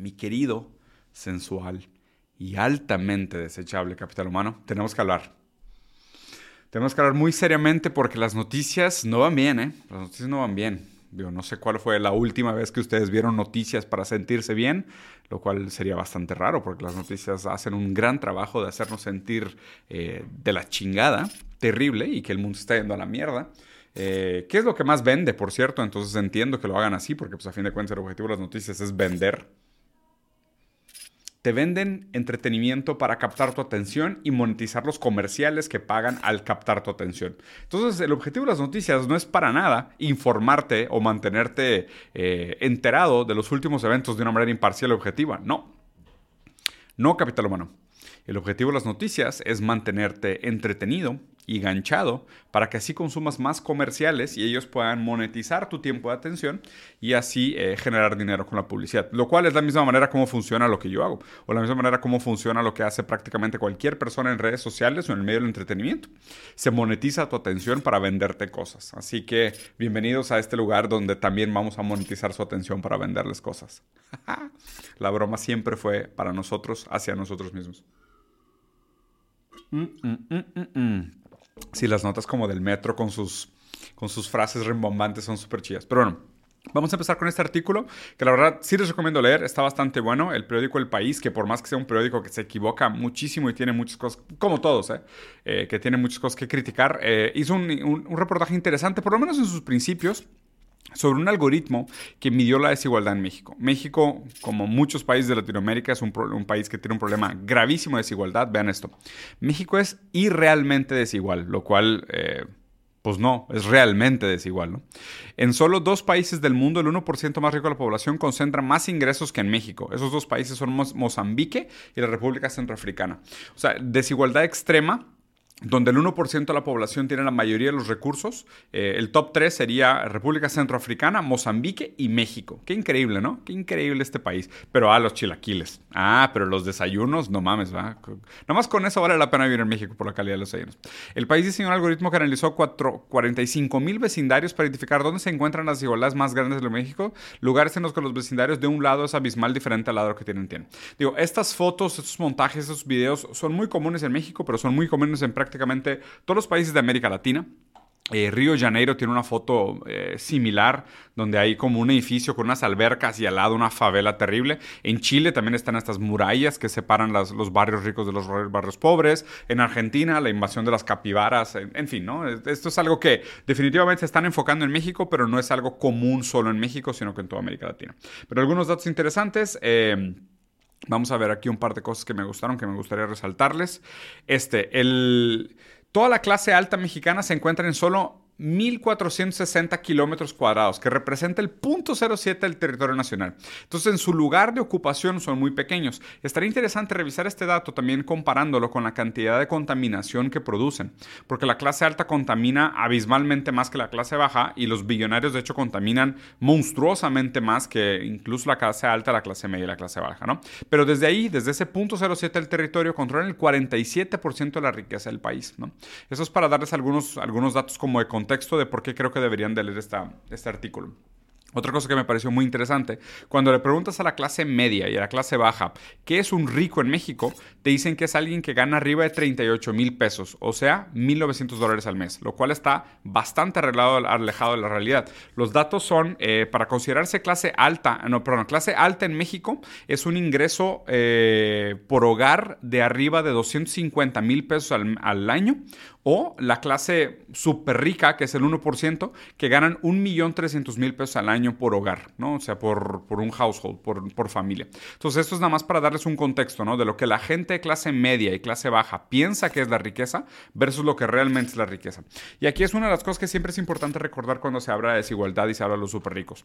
Mi querido, sensual y altamente desechable capital humano, tenemos que hablar. Tenemos que hablar muy seriamente porque las noticias no van bien, ¿eh? Las noticias no van bien. Digo, no sé cuál fue la última vez que ustedes vieron noticias para sentirse bien, lo cual sería bastante raro porque las noticias hacen un gran trabajo de hacernos sentir eh, de la chingada, terrible, y que el mundo está yendo a la mierda. Eh, ¿Qué es lo que más vende, por cierto? Entonces entiendo que lo hagan así porque pues a fin de cuentas el objetivo de las noticias es vender te venden entretenimiento para captar tu atención y monetizar los comerciales que pagan al captar tu atención. Entonces, el objetivo de las noticias no es para nada informarte o mantenerte eh, enterado de los últimos eventos de una manera imparcial y objetiva. No. No, capital humano. El objetivo de las noticias es mantenerte entretenido y ganchado para que así consumas más comerciales y ellos puedan monetizar tu tiempo de atención y así eh, generar dinero con la publicidad. Lo cual es la misma manera como funciona lo que yo hago o la misma manera como funciona lo que hace prácticamente cualquier persona en redes sociales o en el medio del entretenimiento. Se monetiza tu atención para venderte cosas. Así que bienvenidos a este lugar donde también vamos a monetizar su atención para venderles cosas. la broma siempre fue para nosotros, hacia nosotros mismos. Mm, mm, mm, sí, las notas como del metro con sus, con sus frases rimbombantes son súper chidas. Pero bueno, Vamos a empezar con este artículo, que la verdad sí les recomiendo leer, está bastante bueno. El periódico El País, que por más que sea un periódico que se equivoca muchísimo y tiene muchas cosas, como todos, ¿eh? Eh, que tiene muchas cosas que criticar, eh, hizo un, un, reportaje interesante, por lo menos en sus principios, sobre un algoritmo que midió la desigualdad en México. México, como muchos países de Latinoamérica, es un, país que tiene un problema gravísimo de desigualdad. Vean esto. México es irrealmente desigual, lo cual... Eh, pues no, es realmente desigual. En solo dos países del mundo, el 1% más rico de la población concentra más ingresos que en México. Esos dos países son Mozambique y la República Centroafricana. O sea, desigualdad extrema donde el 1% de la población tiene la mayoría de los recursos. Eh, el top 3 sería República Centroafricana, Mozambique y México. Qué increíble, ¿no? Qué increíble este país. Pero, ah, los chilaquiles. Ah, pero los desayunos, no mames, ¿va? Nomás con eso vale la pena vivir en México por la calidad de los desayunos. El país diseñó un algoritmo que analizó 45 mil vecindarios para identificar dónde se encuentran las desigualdades más grandes de México, lugares en los que los vecindarios de un lado es abismal diferente al lado que tienen. tienen. Digo, estas fotos, estos montajes, estos videos son muy comunes en México, pero son muy comunes en práctica prácticamente todos los países de América Latina. Eh, Río de Janeiro tiene una foto eh, similar donde hay como un edificio con unas albercas y al lado una favela terrible. En Chile también están estas murallas que separan los barrios ricos de los barrios pobres. En Argentina la invasión de las capibaras. En, fin, ¿no? Esto es algo que definitivamente se están enfocando en México, pero no es algo común solo en México, sino que en toda América Latina. Pero algunos datos interesantes. Eh, Vamos a ver aquí un par de cosas que me gustaron, que me gustaría resaltarles. Este, toda la clase alta mexicana se encuentra en solo 1.460 kilómetros cuadrados, que representa el 0.07 del territorio nacional. Entonces, en su lugar de ocupación son muy pequeños. Estaría interesante revisar este dato también comparándolo con la cantidad de contaminación que producen, porque la clase alta contamina abismalmente más que la clase baja y los billonarios, de hecho, contaminan monstruosamente más que incluso la clase alta, la clase media y la clase baja, ¿no? Pero desde ahí, desde ese 0.07 del territorio, controlan el 47% de la riqueza del país, ¿no? Eso es para darles algunos, algunos datos como de contexto texto de por qué creo que deberían de leer esta, este artículo. Otra cosa que me pareció muy interesante, cuando le preguntas a la clase media y a la clase baja qué es un rico en México, te dicen que es alguien que gana arriba de 38 mil pesos, o sea, 1.900 dólares al mes, lo cual está bastante arreglado, alejado de la realidad. Los datos son, eh, para considerarse clase alta, no, perdón, clase alta en México es un ingreso eh, por hogar de arriba de 250 mil pesos al, al año, o la clase súper rica, que es el 1%, que ganan 1.300.000 pesos al año por hogar, ¿no? O sea, por, un household, por, por, familia. Entonces, esto es nada más para darles un contexto, ¿no? De lo que la gente de clase media y clase baja piensa que es la riqueza versus lo que realmente es la riqueza. Y aquí es una de las cosas que siempre es importante recordar cuando se habla de desigualdad y se habla de los súper ricos.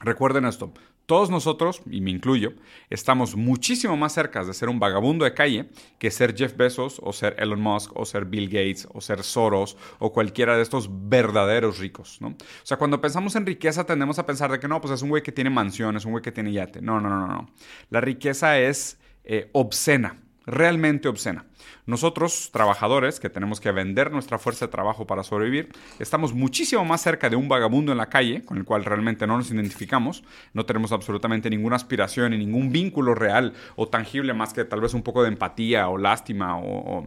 Recuerden esto, todos nosotros, y me incluyo, estamos muchísimo más cerca de ser un vagabundo de calle que ser Jeff Bezos o ser Elon Musk o ser Bill Gates o ser Soros o cualquiera de estos verdaderos ricos, ¿no? O sea, cuando pensamos en riqueza tendemos a pensar de que no, pues es un güey que tiene mansiones, un güey que tiene yate. No, no, no, no. La riqueza es eh, obscena realmente obscena. Nosotros, trabajadores, que tenemos que vender nuestra fuerza de trabajo para sobrevivir, estamos muchísimo más cerca de un vagabundo en la calle, con el cual realmente no nos identificamos, no tenemos absolutamente ninguna aspiración y ningún vínculo real o tangible más que tal vez un poco de empatía o lástima o,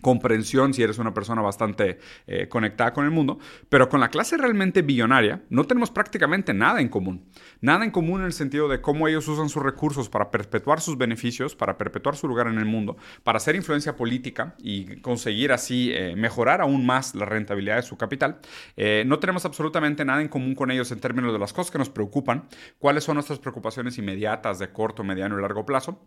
comprensión si eres una persona bastante eh, conectada con el mundo, pero con la clase realmente billonaria no tenemos prácticamente nada en común. Nada en común en el sentido de cómo ellos usan sus recursos para perpetuar sus beneficios, para perpetuar su lugar en el mundo, para hacer influencia política y conseguir así eh, mejorar aún más la rentabilidad de su capital. Eh, no tenemos absolutamente nada en común con ellos en términos de las cosas que nos preocupan, cuáles son nuestras preocupaciones inmediatas de corto, mediano y largo plazo.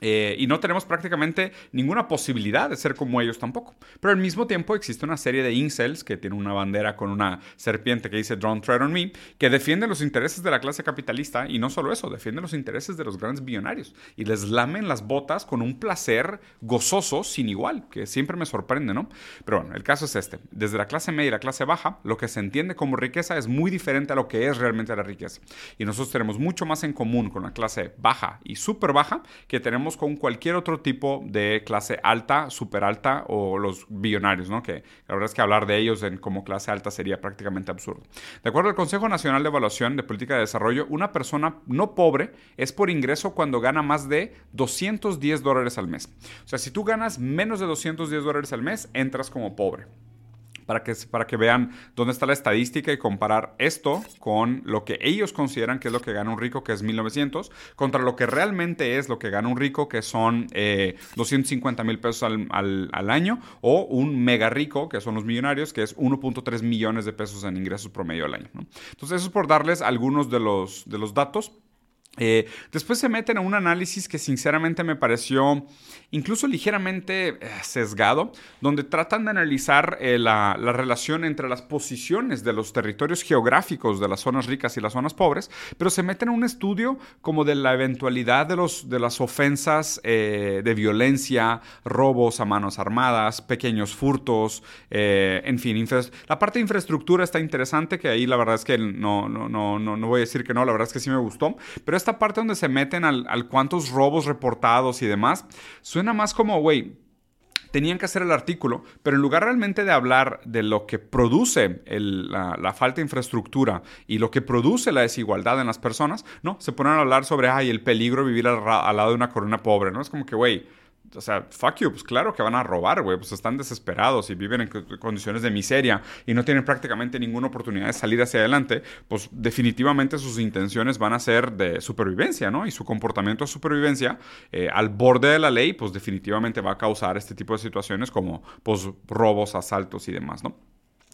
Eh, y no tenemos prácticamente ninguna posibilidad de ser como ellos tampoco. Pero al mismo tiempo existe una serie de incels que tiene una bandera con una serpiente que dice Don't tread on me, que defienden los intereses de la clase capitalista y no solo eso, defienden los intereses de los grandes billonarios y les lamen las botas con un placer gozoso sin igual, que siempre me sorprende, ¿no? Pero bueno, el caso es este. Desde la clase media y la clase baja, lo que se entiende como riqueza es muy diferente a lo que es realmente la riqueza. Y nosotros tenemos mucho más en común con la clase baja y súper baja que tenemos con cualquier otro tipo de clase alta, super alta o los billonarios, ¿no? Que la verdad es que hablar de ellos en, como clase alta sería prácticamente absurdo. De acuerdo al Consejo Nacional de Evaluación de Política de Desarrollo, una persona no pobre es por ingreso cuando gana más de 210 dólares al mes. O sea, si tú ganas menos de 210 dólares al mes, entras como pobre para que, para que vean dónde está la estadística y comparar esto con lo que ellos consideran que es lo que gana un rico, que es 1900, contra lo que realmente es lo que gana un rico, que son 250 eh, mil pesos al, año, o un mega rico, que son los millonarios, que es 1.3 millones de pesos en ingresos promedio al año. Entonces, eso es por darles algunos de los, de los datos. Eh, después se meten a un análisis que sinceramente me pareció incluso ligeramente eh, sesgado, donde tratan de analizar eh, la, relación entre las posiciones de los territorios geográficos de las zonas ricas y las zonas pobres, pero se meten a un estudio como de la eventualidad de, los, de las ofensas de violencia, robos a manos armadas, pequeños furtos, en fin, la parte de infraestructura está interesante, que ahí la verdad es que no, no, no, no voy a decir que no, la verdad es que sí me gustó, pero esta parte donde se meten al, cuántos robos reportados y demás, suena más como, güey, tenían que hacer el artículo, pero en lugar realmente de hablar de lo que produce la, falta de infraestructura y lo que produce la desigualdad en las personas, no, se ponen a hablar sobre, ay, el peligro de vivir al, al lado de una corona pobre, ¿no? Es como que, güey, o sea, fuck you, pues claro que van a robar, güey, pues están desesperados y viven en condiciones de miseria y no tienen prácticamente ninguna oportunidad de salir hacia adelante, pues definitivamente sus intenciones van a ser de supervivencia, ¿no? Y su comportamiento de supervivencia eh, al borde de la ley, pues definitivamente va a causar este tipo de situaciones como, pues, robos, asaltos y demás, ¿no?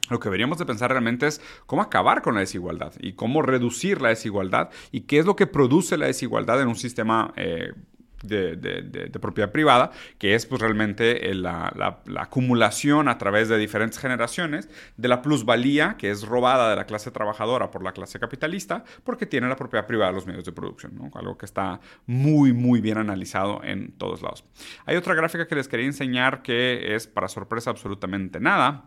Lo que deberíamos de pensar realmente es cómo acabar con la desigualdad y cómo reducir la desigualdad y qué es lo que produce la desigualdad en un sistema eh, de, propiedad privada, que es pues realmente la, acumulación a través de diferentes generaciones de la plusvalía que es robada de la clase trabajadora por la clase capitalista porque tiene la propiedad privada de los medios de producción, algo que está muy muy bien analizado en todos lados. Hay otra gráfica que les quería enseñar que es para sorpresa absolutamente nada,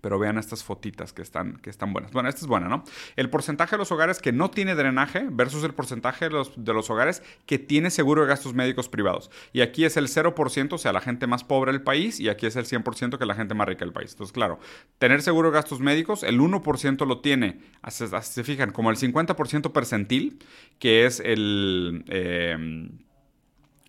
pero vean estas fotitas que están, que están buenas. Bueno, esta es buena, ¿no? El porcentaje de los hogares que no tiene drenaje versus el porcentaje de los, de los hogares que tiene seguro de gastos médicos privados. Y aquí es el 0%, o sea, la gente más pobre del país, y aquí es el 100% que la gente más rica del país. Entonces, claro, tener seguro de gastos médicos, el 1% lo tiene, así, se fijan, como el 50% percentil, que es el... Eh,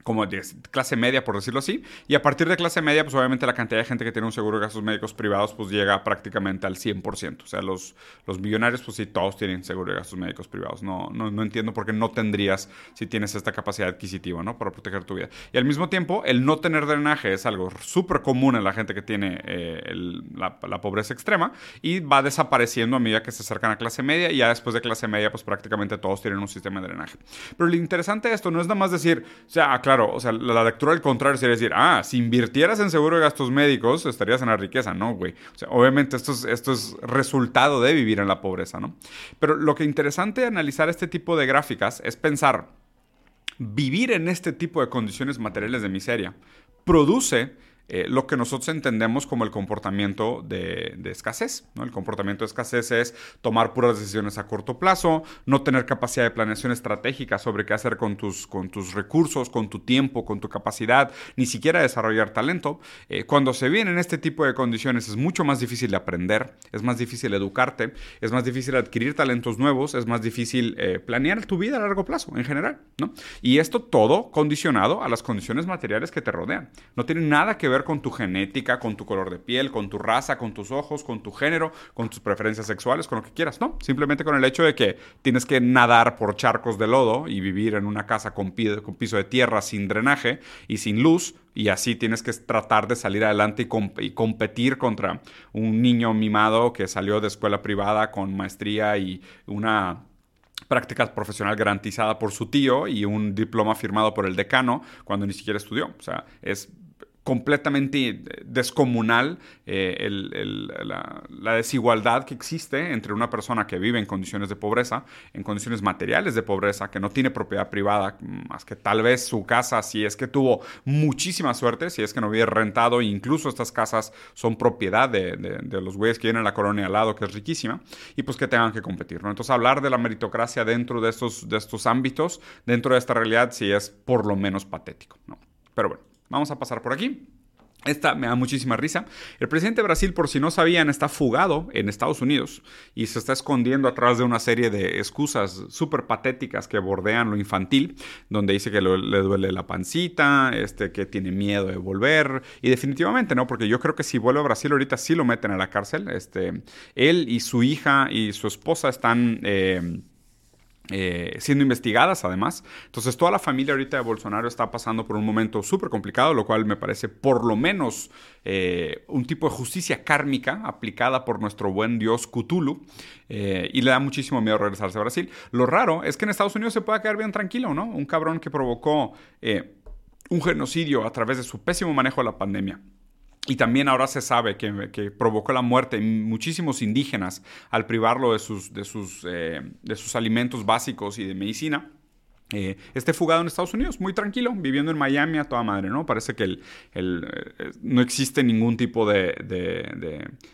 como de clase media, por decirlo así. Y a partir de clase media, pues obviamente la cantidad de gente que tiene un seguro de gastos médicos privados, pues llega prácticamente al 100%. O sea, los, los millonarios, pues sí, todos tienen seguro de gastos médicos privados. No, no, no entiendo por qué no tendrías si tienes esta capacidad adquisitiva, ¿no? Para proteger tu vida. Y al mismo tiempo, el no tener drenaje es algo súper común en la gente que tiene eh, la, la, pobreza extrema y va desapareciendo a medida que se acercan a clase media y ya después de clase media, pues prácticamente todos tienen un sistema de drenaje. Pero lo interesante de esto no es nada más decir, o sea, claro, o sea, la, lectura al contrario sería decir, ah, si invirtieras en seguro de gastos médicos, estarías en la riqueza. No, güey. O sea, obviamente esto es, esto es resultado de vivir en la pobreza, ¿no? Pero lo que interesante de analizar este tipo de gráficas es pensar, vivir en este tipo de condiciones materiales de miseria produce eh, lo que nosotros entendemos como el comportamiento de, escasez. ¿no? El comportamiento de escasez es tomar puras decisiones a corto plazo, no tener capacidad de planeación estratégica sobre qué hacer con tus, con tus recursos, con tu tiempo, con tu capacidad, ni siquiera desarrollar talento. Eh, cuando se vienen este tipo de condiciones es mucho más difícil de aprender, es más difícil educarte, es más difícil adquirir talentos nuevos, es más difícil eh, planear tu vida a largo plazo en general. ¿no? Y esto todo condicionado a las condiciones materiales que te rodean. No tiene nada que ver con tu genética, con tu color de piel, con tu raza, con tus ojos, con tu género, con tus preferencias sexuales, con lo que quieras, ¿no? Simplemente con el hecho de que tienes que nadar por charcos de lodo y vivir en una casa con, piso de tierra sin drenaje y sin luz, y así tienes que tratar de salir adelante y, y, competir contra un niño mimado que salió de escuela privada con maestría y una práctica profesional garantizada por su tío y un diploma firmado por el decano cuando ni siquiera estudió. O sea, es completamente descomunal eh, la, desigualdad que existe entre una persona que vive en condiciones de pobreza, en condiciones materiales de pobreza, que no tiene propiedad privada, más que tal vez su casa, si es que tuvo muchísima suerte, si es que no hubiera rentado, incluso estas casas son propiedad de, los güeyes que vienen a la colonia al lado, que es riquísima, y pues que tengan que competir. ¿no? Entonces hablar de la meritocracia dentro de estos, de estos ámbitos, dentro de esta realidad, sí es por lo menos patético. ¿no? Pero bueno. Vamos a pasar por aquí. Esta me da muchísima risa. El presidente de Brasil, por si no sabían, está fugado en Estados Unidos y se está escondiendo atrás de una serie de excusas súper patéticas que bordean lo infantil, donde dice que le duele la pancita, este, que tiene miedo de volver. Y definitivamente, ¿no? Porque yo creo que si vuelve a Brasil ahorita sí lo meten a la cárcel. Este, él y su hija y su esposa están... Eh, eh, siendo investigadas además. Entonces toda la familia ahorita de Bolsonaro está pasando por un momento súper complicado, lo cual me parece por lo menos eh, un tipo de justicia kármica aplicada por nuestro buen dios Cthulhu eh, y le da muchísimo miedo regresarse a Brasil. Lo raro es que en Estados Unidos se pueda quedar bien tranquilo, ¿no? Un cabrón que provocó un genocidio a través de su pésimo manejo de la pandemia y también ahora se sabe que, provocó la muerte de muchísimos indígenas al privarlo de sus, de sus, eh, de sus alimentos básicos y de medicina. Esté fugado en Estados Unidos, muy tranquilo, viviendo en Miami a toda madre, ¿no? Parece que el, eh, no existe ningún tipo de,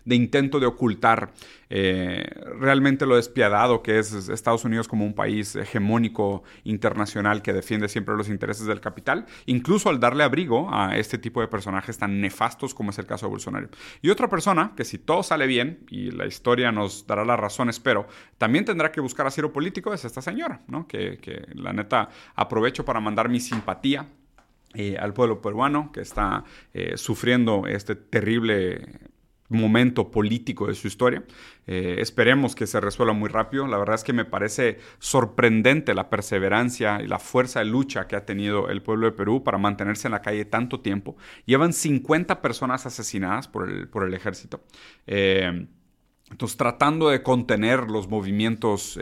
de, intento de ocultar eh, realmente lo despiadado que es Estados Unidos como un país hegemónico internacional que defiende siempre los intereses del capital, incluso al darle abrigo a este tipo de personajes tan nefastos como es el caso de Bolsonaro. Y otra persona que si todo sale bien, y la historia nos dará la razón, espero, también tendrá que buscar asilo político, es esta señora, ¿no? Que, que la neta aprovecho para mandar mi simpatía eh, al pueblo peruano que está eh, sufriendo este terrible momento político de su historia. Eh, esperemos que se resuelva muy rápido. La verdad es que me parece sorprendente la perseverancia y la fuerza de lucha que ha tenido el pueblo de Perú para mantenerse en la calle tanto tiempo. Llevan 50 personas asesinadas por el, por el ejército. entonces, tratando de contener los movimientos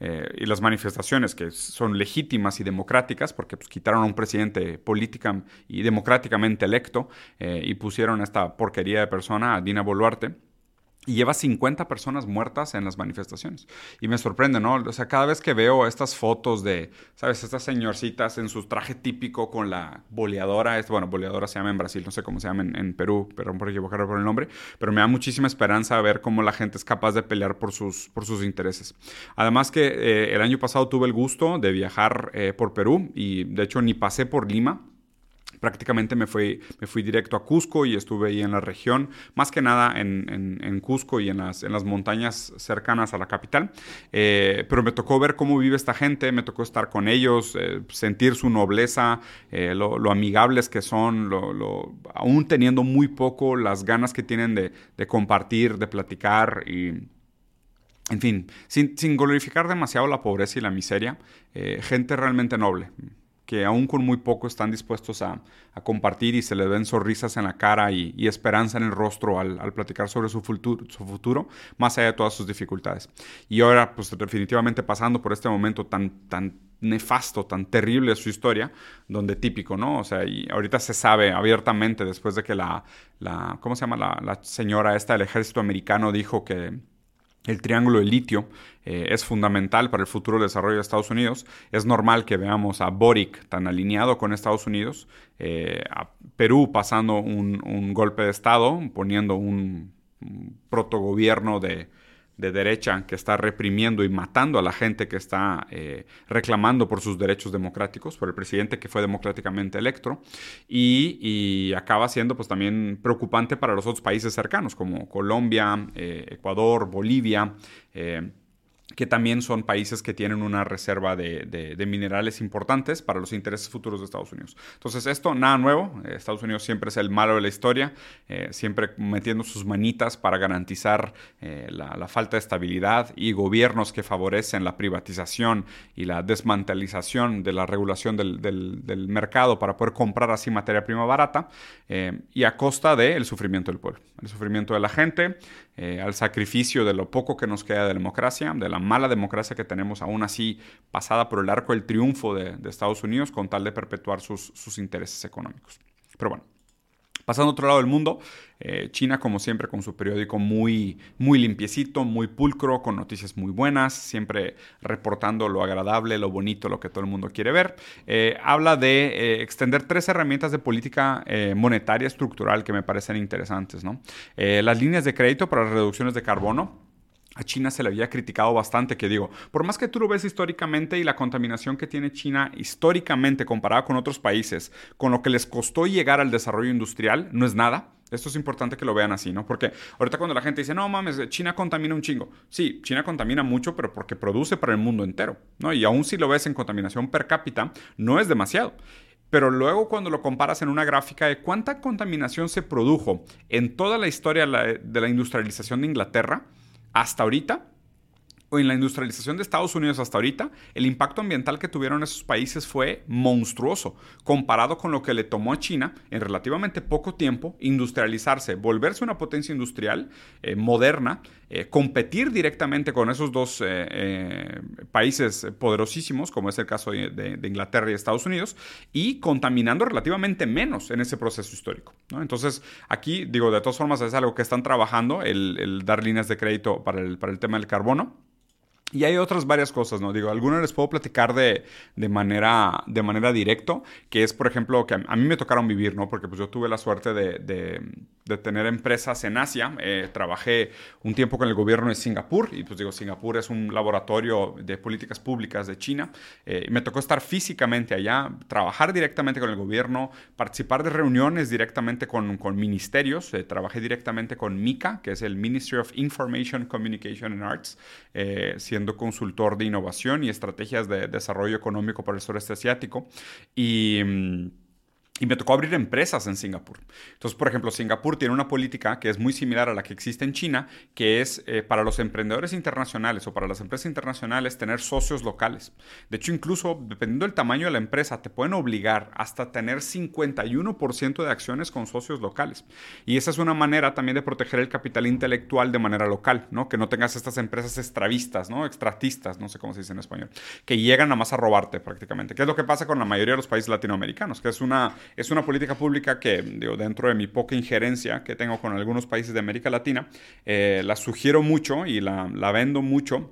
eh, y las manifestaciones que son legítimas y democráticas, porque pues, quitaron a un presidente política y democráticamente electo eh, y pusieron a esta porquería de persona, a Dina Boluarte, y lleva 50 personas muertas en las manifestaciones. Y me sorprende, ¿no? O sea, cada vez que veo estas fotos de, ¿sabes? Estas señorcitas en su traje típico con la boleadora, bueno, boleadora se llama en Brasil, no sé cómo se llama en, Perú, pero por equivocarme por el nombre, pero me da muchísima esperanza ver cómo la gente es capaz de pelear por sus, por sus intereses. Además que eh, el año pasado tuve el gusto de viajar eh, por Perú y de hecho ni pasé por Lima prácticamente me fui, me fui directo a Cusco y estuve ahí en la región, más que nada en, en, Cusco y en las, en las montañas cercanas a la capital. Eh, pero me tocó ver cómo vive esta gente, me tocó estar con ellos, eh, sentir su nobleza, eh, lo, amigables que son, aún teniendo muy poco, las ganas que tienen de, de compartir, de platicar y... En fin, sin, sin, glorificar demasiado la pobreza y la miseria, gente realmente noble que aún con muy poco están dispuestos a, compartir y se les ven sonrisas en la cara y, esperanza en el rostro al, platicar sobre su futuro, su futuro, más allá de todas sus dificultades. Y ahora, pues definitivamente pasando por este momento tan, tan nefasto, tan terrible de su historia, donde típico, ¿no? O sea, y ahorita se sabe abiertamente después de que la, la ¿cómo se llama? La, la señora esta del ejército americano dijo que el triángulo de litio eh, es fundamental para el futuro desarrollo de Estados Unidos. Es normal que veamos a Boric tan alineado con Estados Unidos, eh, a Perú pasando un, golpe de Estado, poniendo un protogobierno de, de derecha que está reprimiendo y matando a la gente que está eh, reclamando por sus derechos democráticos, por el presidente que fue democráticamente electo, y, acaba siendo pues también preocupante para los otros países cercanos como Colombia, eh, Ecuador, Bolivia. Eh, que también son países que tienen una reserva de, minerales importantes para los intereses futuros de Estados Unidos. Entonces, esto nada nuevo. Eh, Estados Unidos siempre es el malo de la historia, eh, siempre metiendo sus manitas para garantizar eh, la, falta de estabilidad y gobiernos que favorecen la privatización y la desmantelización de la regulación del, mercado para poder comprar así materia prima barata y a costa del sufrimiento del pueblo, el sufrimiento de la gente, al sacrificio de lo poco que nos queda de democracia, de la mala democracia que tenemos aún así pasada por el arco del triunfo de, Estados Unidos con tal de perpetuar sus, intereses económicos. Pero bueno, Pasando a otro lado del mundo, eh, China, como siempre, con su periódico muy, muy limpiecito, muy pulcro, con noticias muy buenas, siempre reportando lo agradable, lo bonito, lo que todo el mundo quiere ver. Eh, habla de eh, extender tres herramientas de política monetaria estructural que me parecen interesantes. ¿no? las líneas de crédito para reducciones de carbono a China se le había criticado bastante, que digo, por más que tú lo ves históricamente y la contaminación que tiene China históricamente comparada con otros países, con lo que les costó llegar al desarrollo industrial, no es nada. Esto es importante que lo vean así, ¿no? Porque ahorita cuando la gente dice, no mames, China contamina un chingo. Sí, China contamina mucho, pero porque produce para el mundo entero, ¿no? Y aún si lo ves en contaminación per cápita, no es demasiado. Pero luego cuando lo comparas en una gráfica de cuánta contaminación se produjo en toda la historia de la industrialización de Inglaterra, hasta ahorita, o en la industrialización de Estados Unidos hasta ahorita, el impacto ambiental que tuvieron esos países fue monstruoso, comparado con lo que le tomó a China en relativamente poco tiempo industrializarse, volverse una potencia industrial eh, moderna, eh, competir directamente con esos dos eh, países poderosísimos, como es el caso de, Inglaterra y Estados Unidos, y contaminando relativamente menos en ese proceso histórico. Entonces, aquí digo, de todas formas es algo que están trabajando, el, dar líneas de crédito para el, para el tema del carbono. Y hay otras varias cosas, ¿no? Digo, algunas les puedo platicar de, de, manera, de manera directo, que es, por ejemplo, que a, mí me tocaron vivir, ¿no? Porque pues yo tuve la suerte de, tener empresas en Asia. Eh, trabajé un tiempo con el gobierno de Singapur, y pues digo, Singapur es un laboratorio de políticas públicas de China. Eh, me tocó estar físicamente allá, trabajar directamente con el gobierno, participar de reuniones directamente con, con ministerios. Eh, trabajé directamente con MICA, que es el Ministry of Information, Communication and Arts, siendo consultor de innovación y estrategias de desarrollo económico para el sureste asiático. Y mm, y me tocó abrir empresas en Singapur. Entonces, por ejemplo, Singapur tiene una política que es muy similar a la que existe en China, que es eh, para los emprendedores internacionales o para las empresas internacionales tener socios locales. De hecho, incluso dependiendo del tamaño de la empresa, te pueden obligar hasta tener 51% de acciones con socios locales. Y esa es una manera también de proteger el capital intelectual de manera local, ¿no? Que no tengas estas empresas extravistas, ¿no? Extratistas, no sé cómo se dice en español, que llegan nada más a robarte prácticamente. ¿Qué es lo que pasa con la mayoría de los países latinoamericanos? Que es una es una política pública que, digo, dentro de mi poca injerencia que tengo con algunos países de América Latina, eh, la sugiero mucho y la, la vendo mucho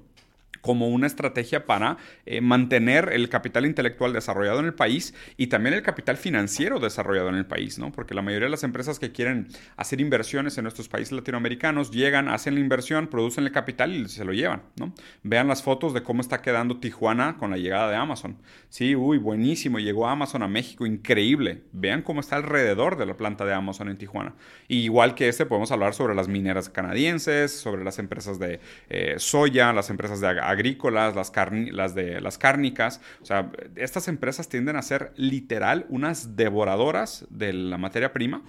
como una estrategia para eh, mantener el capital intelectual desarrollado en el país y también el capital financiero desarrollado en el país, ¿no? Porque la mayoría de las empresas que quieren hacer inversiones en nuestros países latinoamericanos llegan, hacen la inversión, producen el capital y se lo llevan, ¿no? Vean las fotos de cómo está quedando Tijuana con la llegada de Amazon. Sí, uy, buenísimo, llegó Amazon a México, increíble. Vean cómo está alrededor de la planta de Amazon en Tijuana. igual que este, podemos hablar sobre las mineras canadienses, sobre las empresas de eh, soya, las empresas de agrícolas, las, las, de, las cárnicas. O sea, estas empresas tienden a ser literal unas devoradoras de la materia prima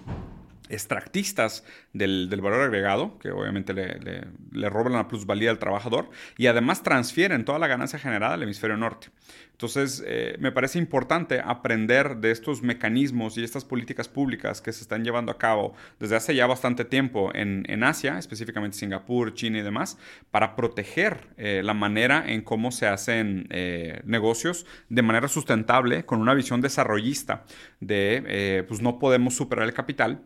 extractistas del, valor agregado, que obviamente le, roban la plusvalía al trabajador, y además transfieren toda la ganancia generada al hemisferio norte. Entonces, eh, me parece importante aprender de estos mecanismos y estas políticas públicas que se están llevando a cabo desde hace ya bastante tiempo en, Asia, específicamente Singapur, China y demás, para proteger eh, la manera en cómo se hacen eh, negocios de manera sustentable, con una visión desarrollista de, pues no podemos superar el capital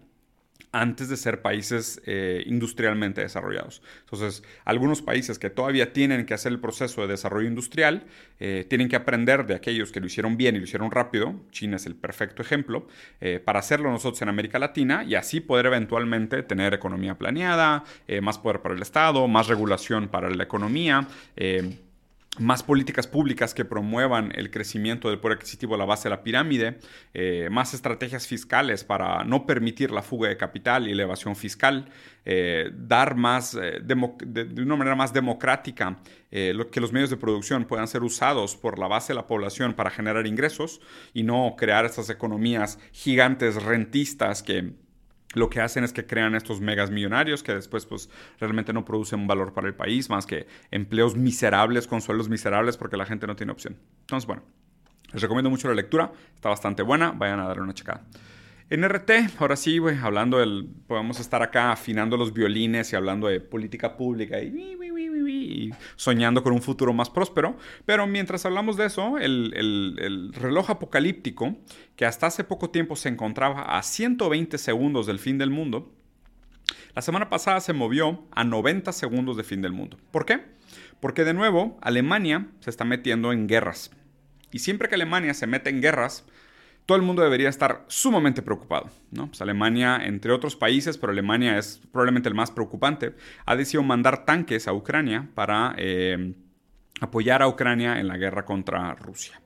antes de ser países eh, industrialmente desarrollados. Entonces, algunos países que todavía tienen que hacer el proceso de desarrollo industrial, eh, tienen que aprender de aquellos que lo hicieron bien y lo hicieron rápido, China es el perfecto ejemplo, eh, para hacerlo nosotros en América Latina y así poder eventualmente tener economía planeada, más poder para el Estado, más regulación para la economía más políticas públicas que promuevan el crecimiento del poder adquisitivo a la base de la pirámide, eh, más estrategias fiscales para no permitir la fuga de capital y la evasión fiscal, eh, dar más, eh, de, una manera más democrática lo, que los medios de producción puedan ser usados por la base de la población para generar ingresos y no crear estas economías gigantes rentistas que lo que hacen es que crean estos megas millonarios que después pues realmente no producen un valor para el país más que empleos miserables con sueldos miserables porque la gente no tiene opción. Entonces, bueno, les recomiendo mucho la lectura, está bastante buena, vayan a darle una checada. En RT, ahora sí, güey, hablando del. Podemos estar acá afinando los violines y hablando de política pública y, soñando con un futuro más próspero. Pero mientras hablamos de eso, el, el, reloj apocalíptico, que hasta hace poco tiempo se encontraba a 120 segundos del fin del mundo, la semana pasada se movió a 90 segundos de fin del mundo. ¿Por qué? Porque de nuevo, Alemania se está metiendo en guerras. Y siempre que Alemania se mete en guerras, todo el mundo debería estar sumamente preocupado. ¿no? Pues Alemania, entre otros países, pero Alemania es probablemente el más preocupante, ha decidido mandar tanques a Ucrania para eh, apoyar a Ucrania en la guerra contra Rusia.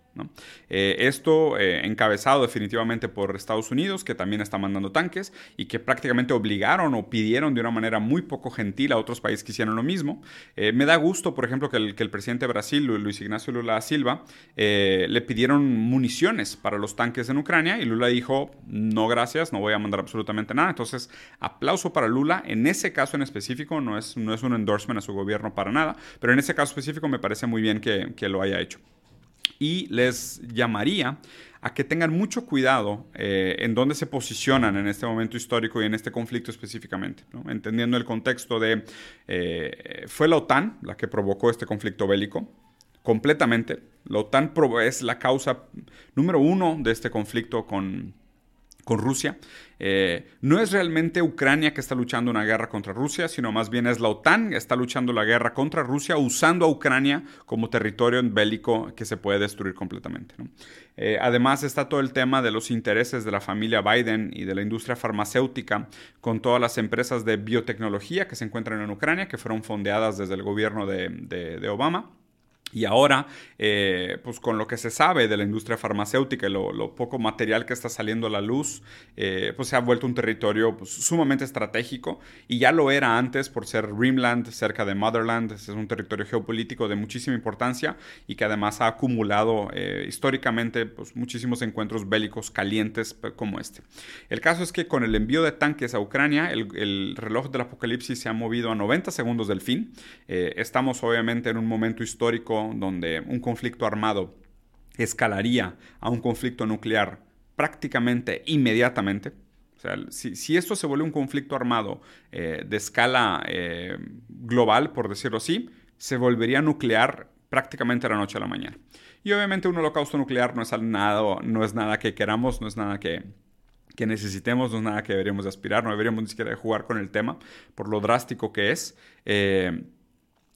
Eh, esto eh, encabezado definitivamente por Estados Unidos, que también está mandando tanques y que prácticamente obligaron o pidieron de una manera muy poco gentil a otros países que hicieran lo mismo. Eh, me da gusto, por ejemplo, que el, presidente de Brasil, Luis Ignacio Lula Silva, le pidieron municiones para los tanques en Ucrania y Lula dijo, no gracias, no voy a mandar absolutamente nada. Entonces, aplauso para Lula. En ese caso en específico, no es, no es un endorsement a su gobierno para nada, pero en ese caso específico me parece muy bien que lo haya hecho y les llamaría a que tengan mucho cuidado eh, en dónde se posicionan en este momento histórico y en este conflicto específicamente, entendiendo el contexto de, eh, fue la OTAN la que provocó este conflicto bélico, completamente. La OTAN es la causa número uno de este conflicto con, con Rusia. Eh, no es realmente Ucrania que está luchando una guerra contra Rusia, sino más bien es la OTAN que está luchando la guerra contra Rusia usando a Ucrania como territorio bélico que se puede destruir completamente. Eh, además está todo el tema de los intereses de la familia Biden y de la industria farmacéutica con todas las empresas de biotecnología que se encuentran en Ucrania, que fueron fondeadas desde el gobierno de Obama. Y ahora, eh, pues con lo que se sabe de la industria farmacéutica y lo, poco material que está saliendo a la luz, eh, pues se ha vuelto un territorio pues, sumamente estratégico y ya lo era antes por ser Rimland, cerca de Motherland, es un territorio geopolítico de muchísima importancia y que además ha acumulado eh, históricamente pues, muchísimos encuentros bélicos calientes como este. El caso es que con el envío de tanques a Ucrania, el, el reloj del apocalipsis se ha movido a 90 segundos del fin. estamos obviamente en un momento histórico donde un conflicto armado escalaría a un conflicto nuclear prácticamente inmediatamente, o sea, si, esto se vuelve un conflicto armado eh, de escala eh, global, por decirlo así, se volvería nuclear prácticamente de la noche a la mañana. Y obviamente un holocausto nuclear no es nada, no es nada que queramos, no es nada que, que necesitemos, no es nada que deberíamos aspirar, no deberíamos ni siquiera jugar con el tema por lo drástico que es. Eh,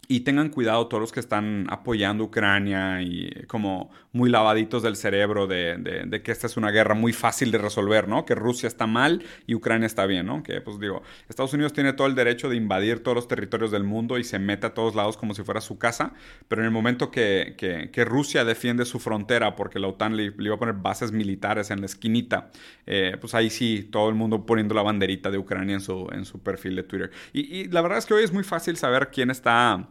y tengan cuidado todos los que están apoyando Ucrania y como muy lavaditos del cerebro de, que esta es una guerra muy fácil de resolver, ¿no? Que Rusia está mal y Ucrania está bien, ¿no? Que pues digo, Estados Unidos tiene todo el derecho de invadir todos los territorios del mundo y se mete a todos lados como si fuera su casa, pero en el momento que, que, Rusia defiende su frontera porque la OTAN le, iba a poner bases militares en la esquinita, eh, pues ahí sí, todo el mundo poniendo la banderita de Ucrania en su, en su perfil de Twitter. y la verdad es que hoy es muy fácil saber quién está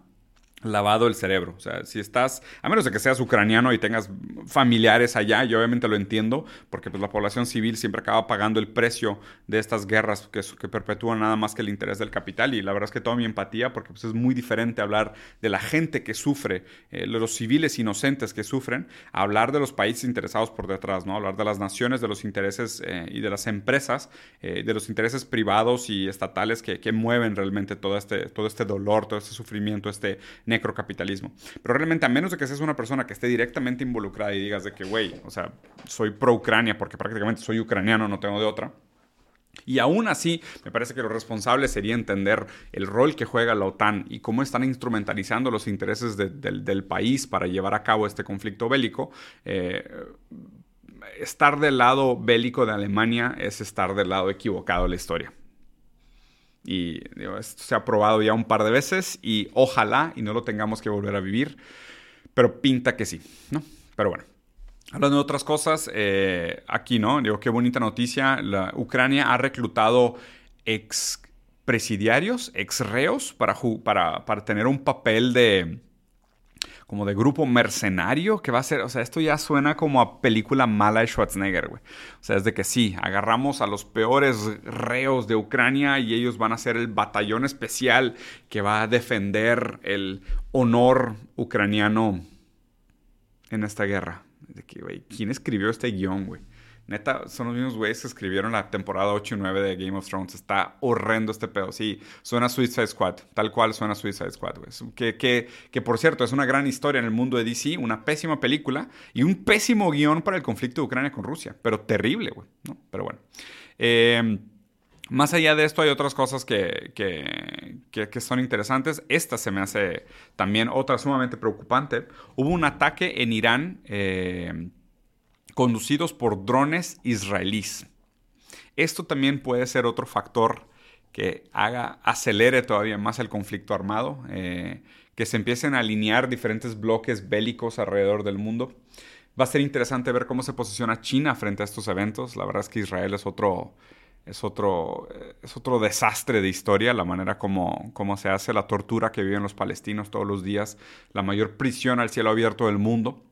lavado el cerebro. O sea, si estás, a menos de que seas ucraniano y tengas familiares allá, yo obviamente lo entiendo, porque pues la población civil siempre acaba pagando el precio de estas guerras que, perpetúan nada más que el interés del capital. Y la verdad es que toda mi empatía, porque pues es muy diferente hablar de la gente que sufre, eh, los civiles inocentes que sufren, hablar de los países interesados por detrás, ¿no? Hablar de las naciones, de los intereses eh, y de las empresas, eh, de los intereses privados y estatales que, mueven realmente todo este, todo este dolor, todo este sufrimiento, este necrocapitalismo. Pero realmente, a menos de que seas una persona que esté directamente involucrada y digas de que, güey, o sea, soy pro Ucrania porque prácticamente soy ucraniano, no tengo de otra. Y aún así, me parece que lo responsable sería entender el rol que juega la OTAN y cómo están instrumentalizando los intereses del país para llevar a cabo este conflicto bélico. Eh, estar del lado bélico de Alemania es estar del lado equivocado de la historia. Y esto se ha probado ya un par de veces y ojalá y no lo tengamos que volver a vivir, pero pinta que sí, ¿no? Pero bueno. Hablando de otras cosas, eh, aquí, ¿no? Digo, qué bonita noticia. La, Ucrania ha reclutado ex presidiarios, ex reos, para, para, para tener un papel de, como de grupo mercenario que va a ser, o sea, esto ya suena como a película mala de Schwarzenegger, güey. O sea, es de que sí, agarramos a los peores reos de Ucrania y ellos van a ser el batallón especial que va a defender el honor ucraniano en esta guerra. De que, güey, ¿quién escribió este guion, güey? Neta, son los mismos güeyes que escribieron la temporada 8 y 9 de Game of Thrones. Está horrendo este pedo. Sí, suena Suicide Squad. Tal cual suena Suicide Squad, güey. Que, que, que, por cierto, es una gran historia en el mundo de DC, una pésima película y un pésimo guion para el conflicto de Ucrania con Rusia. Pero terrible, güey. ¿no? Pero bueno. Eh, más allá de esto hay otras cosas que, que, que, son interesantes. Esta se me hace también otra sumamente preocupante. Hubo un ataque en Irán. Eh, conducidos por drones israelíes. Esto también puede ser otro factor que haga, acelere todavía más el conflicto armado, eh, que se empiecen a alinear diferentes bloques bélicos alrededor del mundo. Va a ser interesante ver cómo se posiciona China frente a estos eventos. La verdad es que Israel es otro, es otro, es otro desastre de historia, la manera como, como se hace, la tortura que viven los palestinos todos los días, la mayor prisión al cielo abierto del mundo.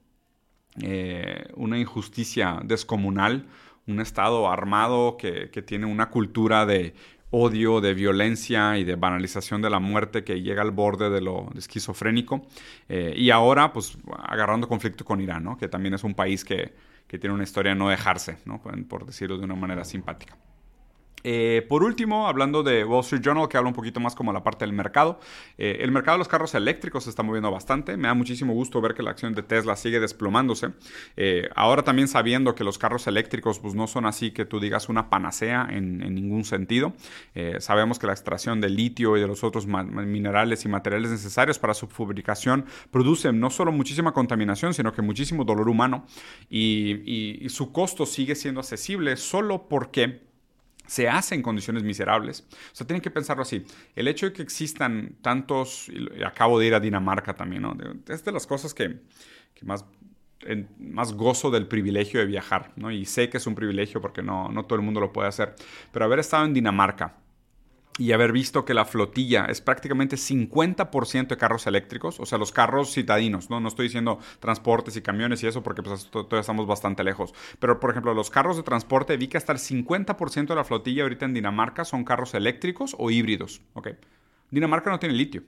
Eh, una injusticia descomunal, un Estado armado que, tiene una cultura de odio, de violencia y de banalización de la muerte que llega al borde de lo esquizofrénico. Eh, y ahora, pues, agarrando conflicto con Irán, que también es un país que, tiene una historia no dejarse, por decirlo de una manera simpática. Eh, por último, hablando de Wall Street Journal, que habla un poquito más como la parte del mercado, eh, el mercado de los carros eléctricos se está moviendo bastante. Me da muchísimo gusto ver que la acción de Tesla sigue desplomándose. Eh, ahora también sabiendo que los carros eléctricos pues, no son así que tú digas una panacea en, ningún sentido. sabemos que la extracción de litio y de los otros minerales y materiales necesarios para su fabricación producen no solo muchísima contaminación, sino que muchísimo dolor humano. y su costo sigue siendo accesible solo porque se hace en condiciones miserables. O sea, tienen que pensarlo así. El hecho de que existan tantos, y acabo de ir a Dinamarca también, ¿no? Es de las cosas que, más, más gozo del privilegio de viajar, ¿no? Y sé que es un privilegio porque no, no todo el mundo lo puede hacer. Pero haber estado en Dinamarca, y haber visto que la flotilla es prácticamente 50% de carros eléctricos, o sea, los carros citadinos, ¿no? No estoy diciendo transportes y camiones y eso porque pues todavía estamos bastante lejos. Pero, por ejemplo, los carros de transporte, vi que hasta el 50% de la flotilla ahorita en Dinamarca son carros eléctricos o híbridos, ¿ok? Dinamarca no tiene litio.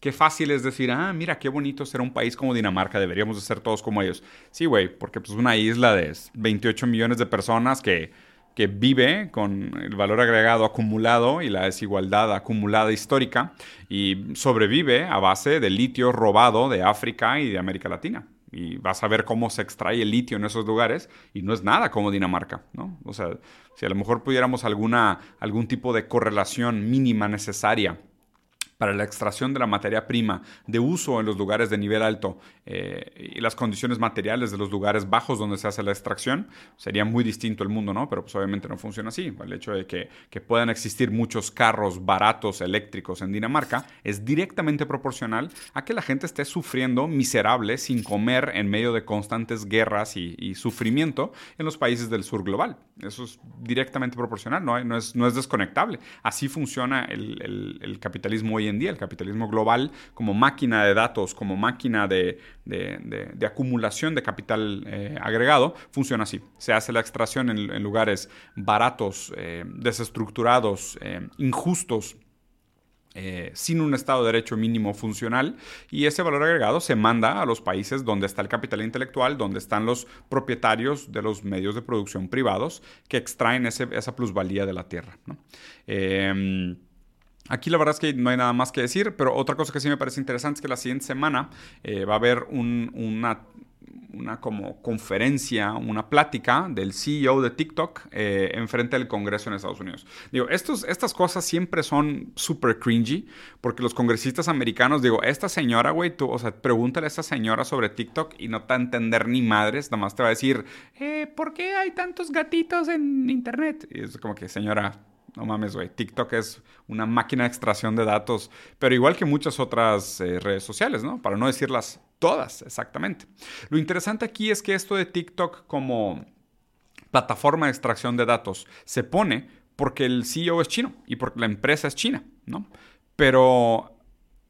Qué fácil es decir, ah, mira, qué bonito ser un país como Dinamarca, deberíamos de ser todos como ellos. Sí, güey, porque pues una isla de 28 millones de personas que que vive con el valor agregado acumulado y la desigualdad acumulada histórica y sobrevive a base de litio robado de África y de América Latina. Y vas a ver cómo se extrae el litio en esos lugares y no es nada como Dinamarca, ¿no? O sea, si a lo mejor pudiéramos alguna, algún tipo de correlación mínima necesaria para la extracción de la materia prima de uso en los lugares de nivel alto eh, y las condiciones materiales de los lugares bajos donde se hace la extracción, sería muy distinto el mundo, ¿no? Pero pues obviamente no funciona así. El hecho de que, que puedan existir muchos carros baratos eléctricos en Dinamarca es directamente proporcional a que la gente esté sufriendo miserable sin comer en medio de constantes guerras y, sufrimiento en los países del sur global. Eso es directamente proporcional, no, no, es, no es desconectable. Así funciona el, el, el capitalismo hoy en día, el capitalismo global, como máquina de datos, como máquina de, acumulación de capital eh, agregado, funciona así. Se hace la extracción en, lugares baratos, eh, desestructurados, eh, injustos. sin un Estado de Derecho mínimo funcional y ese valor agregado se manda a los países donde está el capital intelectual, donde están los propietarios de los medios de producción privados que extraen esa plusvalía de la tierra. Aquí la verdad es que no hay nada más que decir, pero otra cosa que sí me parece interesante es que la siguiente semana eh, va a haber un, una como conferencia, una plática del CEO de TikTok eh, enfrente del Congreso en Estados Unidos. Digo, estas cosas siempre son súper cringy porque los congresistas americanos, digo, esta señora, güey, tú, o sea, pregúntale a esta señora sobre TikTok y no te va a entender ni madres, nada más te va a decir, eh, ¿por qué hay tantos gatitos en internet? Y es como que, señora, no mames, güey. TikTok es una máquina de extracción de datos, pero igual que muchas otras eh, redes sociales, ¿no? Para no decirlas todas, exactamente. Lo interesante aquí es que esto de TikTok como plataforma de extracción de datos se pone porque el CEO es chino y porque la empresa es china, ¿no? Pero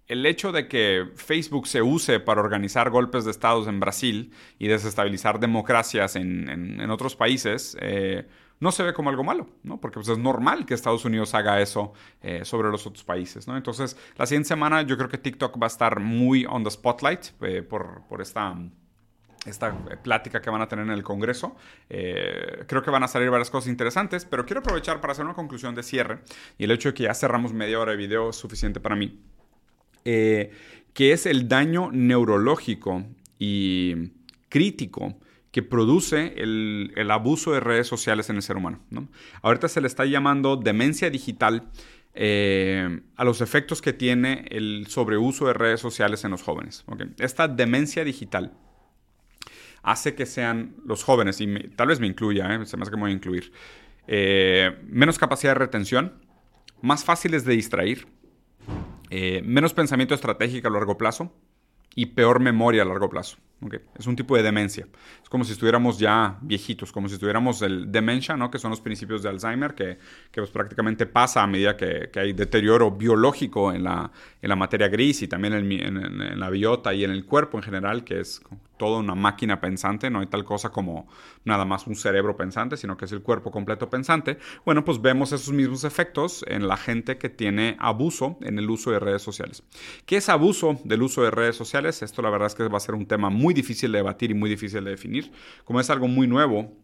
el hecho de que Facebook se use para organizar golpes de estados en Brasil y desestabilizar democracias en, otros países, eh, no se ve como algo malo, ¿no? Porque pues, es normal que Estados Unidos haga eso eh, sobre los otros países, ¿no? Entonces, la siguiente semana yo creo que TikTok va a estar muy on the spotlight eh, por, esta esta plática que van a tener en el Congreso. Eh, creo que van a salir varias cosas interesantes, pero quiero aprovechar para hacer una conclusión de cierre y el hecho de que ya cerramos media hora de video es suficiente para mí, que es el daño neurológico y crítico que produce el, abuso de redes sociales en el ser humano. Ahorita se le está llamando demencia digital eh, a los efectos que tiene el sobreuso de redes sociales en los jóvenes. Esta demencia digital hace que sean los jóvenes, y tal vez me incluya, ¿eh? se me hace que me voy a incluir, eh, menos capacidad de retención, más fáciles de distraer, menos pensamiento estratégico a largo plazo y peor memoria a largo plazo. Es un tipo de demencia. Es como si estuviéramos ya viejitos, como si estuviéramos el demencia, ¿no? que son los principios de Alzheimer, que, que pues prácticamente pasa a medida que, que, hay deterioro biológico en la, en la materia gris y también en, en, la biota y en el cuerpo en general, que es toda una máquina pensante, no hay tal cosa como nada más un cerebro pensante, sino que es el cuerpo completo pensante. Bueno, pues vemos esos mismos efectos en la gente que tiene abuso en el uso de redes sociales. ¿Qué es abuso del uso de redes sociales? Esto la verdad es que va a ser un tema muy difícil de debatir y muy difícil de definir. Como es algo muy nuevo,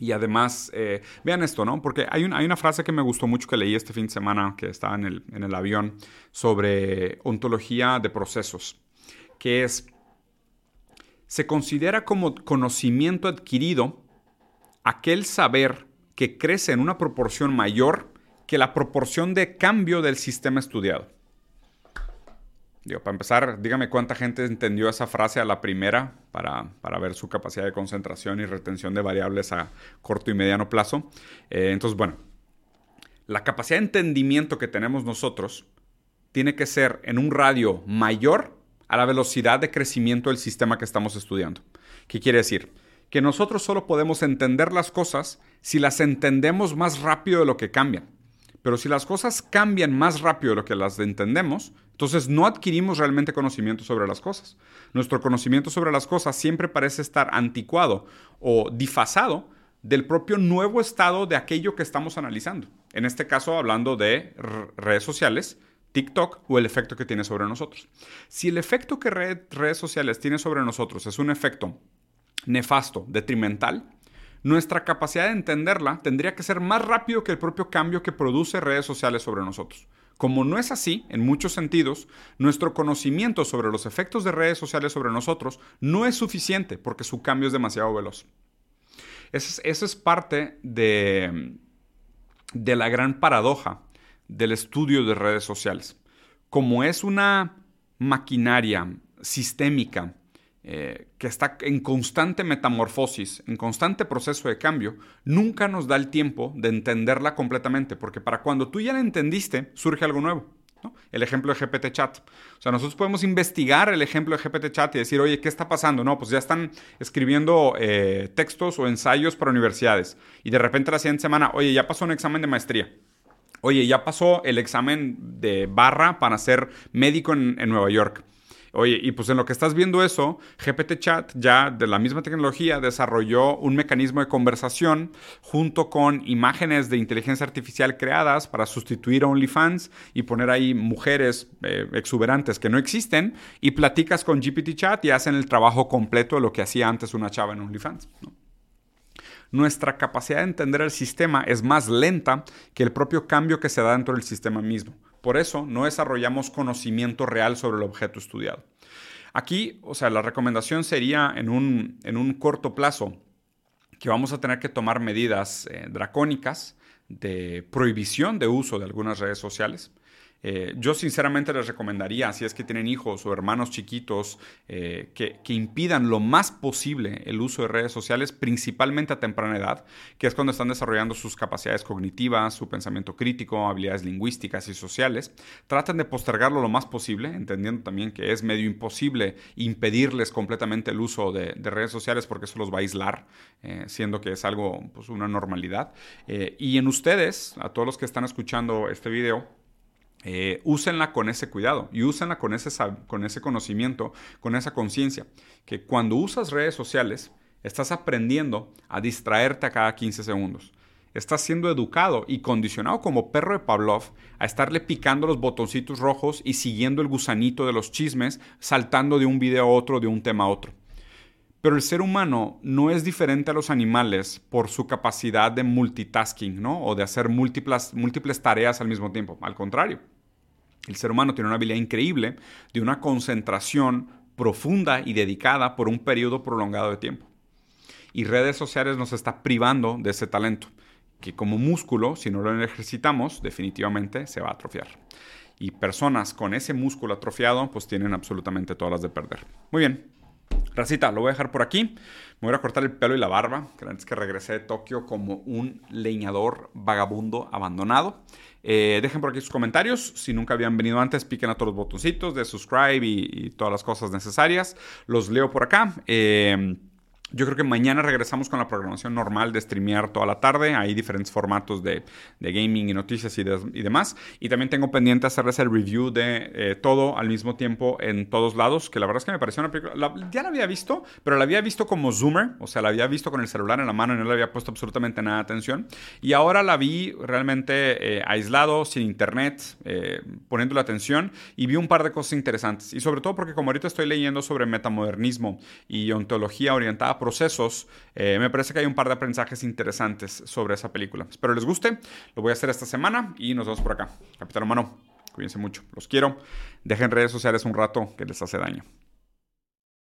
y además, eh, vean esto, ¿no? Porque hay, hay, una frase que me gustó mucho que leí este fin de semana, que estaba en el, en el avión, sobre ontología de procesos, que es, se considera como conocimiento adquirido aquel saber que crece en una proporción mayor que la proporción de cambio del sistema estudiado. Digo, para empezar, dígame cuánta gente entendió esa frase a la primera para, ver su capacidad de concentración y retención de variables a corto y mediano plazo. Eh, entonces, bueno, la capacidad de entendimiento que tenemos nosotros tiene que ser en un radio mayor a la velocidad de crecimiento del sistema que estamos estudiando. ¿Qué quiere decir? Que nosotros solo podemos entender las cosas si las entendemos más rápido de lo que cambian. Pero si las cosas cambian más rápido de lo que las entendemos, entonces no adquirimos realmente conocimiento sobre las cosas. Nuestro conocimiento sobre las cosas siempre parece estar anticuado o disfasado del propio nuevo estado de aquello que estamos analizando. En este caso, hablando de redes sociales, TikTok o el efecto que tiene sobre nosotros. Si el efecto que redes sociales tiene sobre nosotros es un efecto nefasto, detrimental, nuestra capacidad de entenderla tendría que ser más rápido que el propio cambio que produce redes sociales sobre nosotros. Como no es así, en muchos sentidos, nuestro conocimiento sobre los efectos de redes sociales sobre nosotros no es suficiente porque su cambio es demasiado veloz. Eso es, parte de, de la gran paradoja del estudio de redes sociales. Como es una maquinaria sistémica eh, que está en constante metamorfosis, en constante proceso de cambio, nunca nos da el tiempo de entenderla completamente, porque para cuando tú ya la entendiste, surge algo nuevo. El ejemplo de GPT Chat. O sea, nosotros podemos investigar el ejemplo de GPT Chat y decir, oye, ¿qué está pasando? No, pues ya están escribiendo eh, textos o ensayos para universidades. Y de repente la siguiente semana, oye, ya pasó un examen de maestría. Oye, ya pasó el examen de barra para ser médico en, Nueva York. Oye, y pues en lo que estás viendo eso, GPT Chat ya de la misma tecnología desarrolló un mecanismo de conversación junto con imágenes de inteligencia artificial creadas para sustituir a OnlyFans y poner ahí mujeres eh, exuberantes que no existen y platicas con GPT Chat y hacen el trabajo completo de lo que hacía antes una chava en OnlyFans. ¿no? Nuestra capacidad de entender el sistema es más lenta que el propio cambio que se da dentro del sistema mismo. Por eso no desarrollamos conocimiento real sobre el objeto estudiado. Aquí, o sea, la recomendación sería en un, en un corto plazo que vamos a tener que tomar medidas eh, dracónicas de prohibición de uso de algunas redes sociales. Eh, yo sinceramente les recomendaría, si es que tienen hijos o hermanos chiquitos, eh, que, impidan lo más posible el uso de redes sociales, principalmente a temprana edad, que es cuando están desarrollando sus capacidades cognitivas, su pensamiento crítico, habilidades lingüísticas y sociales. Traten de postergarlo lo más posible, entendiendo también que es medio imposible impedirles completamente el uso de, redes sociales porque eso los va a aislar, eh, siendo que es algo, pues una normalidad. y en ustedes, a todos los que están escuchando este video, eh, úsenla con ese cuidado y úsenla con ese, con ese conocimiento, con esa conciencia, que cuando usas redes sociales, estás aprendiendo a distraerte a cada 15 segundos. Estás siendo educado y condicionado como perro de Pavlov a estarle picando los botoncitos rojos y siguiendo el gusanito de los chismes, saltando de un video a otro, de un tema a otro. Pero el ser humano no es diferente a los animales por su capacidad de multitasking, ¿no? O de hacer múltiples, múltiples tareas al mismo tiempo. Al contrario, el ser humano tiene una habilidad increíble de una concentración profunda y dedicada por un periodo prolongado de tiempo. Y redes sociales nos está privando de ese talento, que como músculo, si no lo ejercitamos, definitivamente se va a atrofiar. Y personas con ese músculo atrofiado, pues tienen absolutamente todas las de perder. Muy bien, Racita, lo voy a dejar por aquí. Me voy a cortar el pelo y la barba, que antes que regresé de Tokio como un leñador vagabundo abandonado. Eh, dejen por aquí sus comentarios. Si nunca habían venido antes, piquen a todos los botoncitos de subscribe y, todas las cosas necesarias. Los leo por acá. Eh, yo creo que mañana regresamos con la programación normal de streamear toda la tarde. Hay diferentes formatos de, gaming y noticias y, demás. Y también tengo pendiente hacerles el review de eh, todo al mismo tiempo en todos lados, que la verdad es que me pareció una película... ya la había visto, pero la había visto como zoomer, o sea, la había visto con el celular en la mano y no le había puesto absolutamente nada de atención. Y ahora la vi realmente eh, aislado, sin internet, eh, poniendo la atención y vi un par de cosas interesantes. Y sobre todo porque como ahorita estoy leyendo sobre metamodernismo y ontología orientada procesos, eh, me parece que hay un par de aprendizajes interesantes sobre esa película. Espero les guste, lo voy a hacer esta semana y nos vemos por acá. Capitán Humano, cuídense mucho, los quiero. Dejen redes sociales un rato que les hace daño.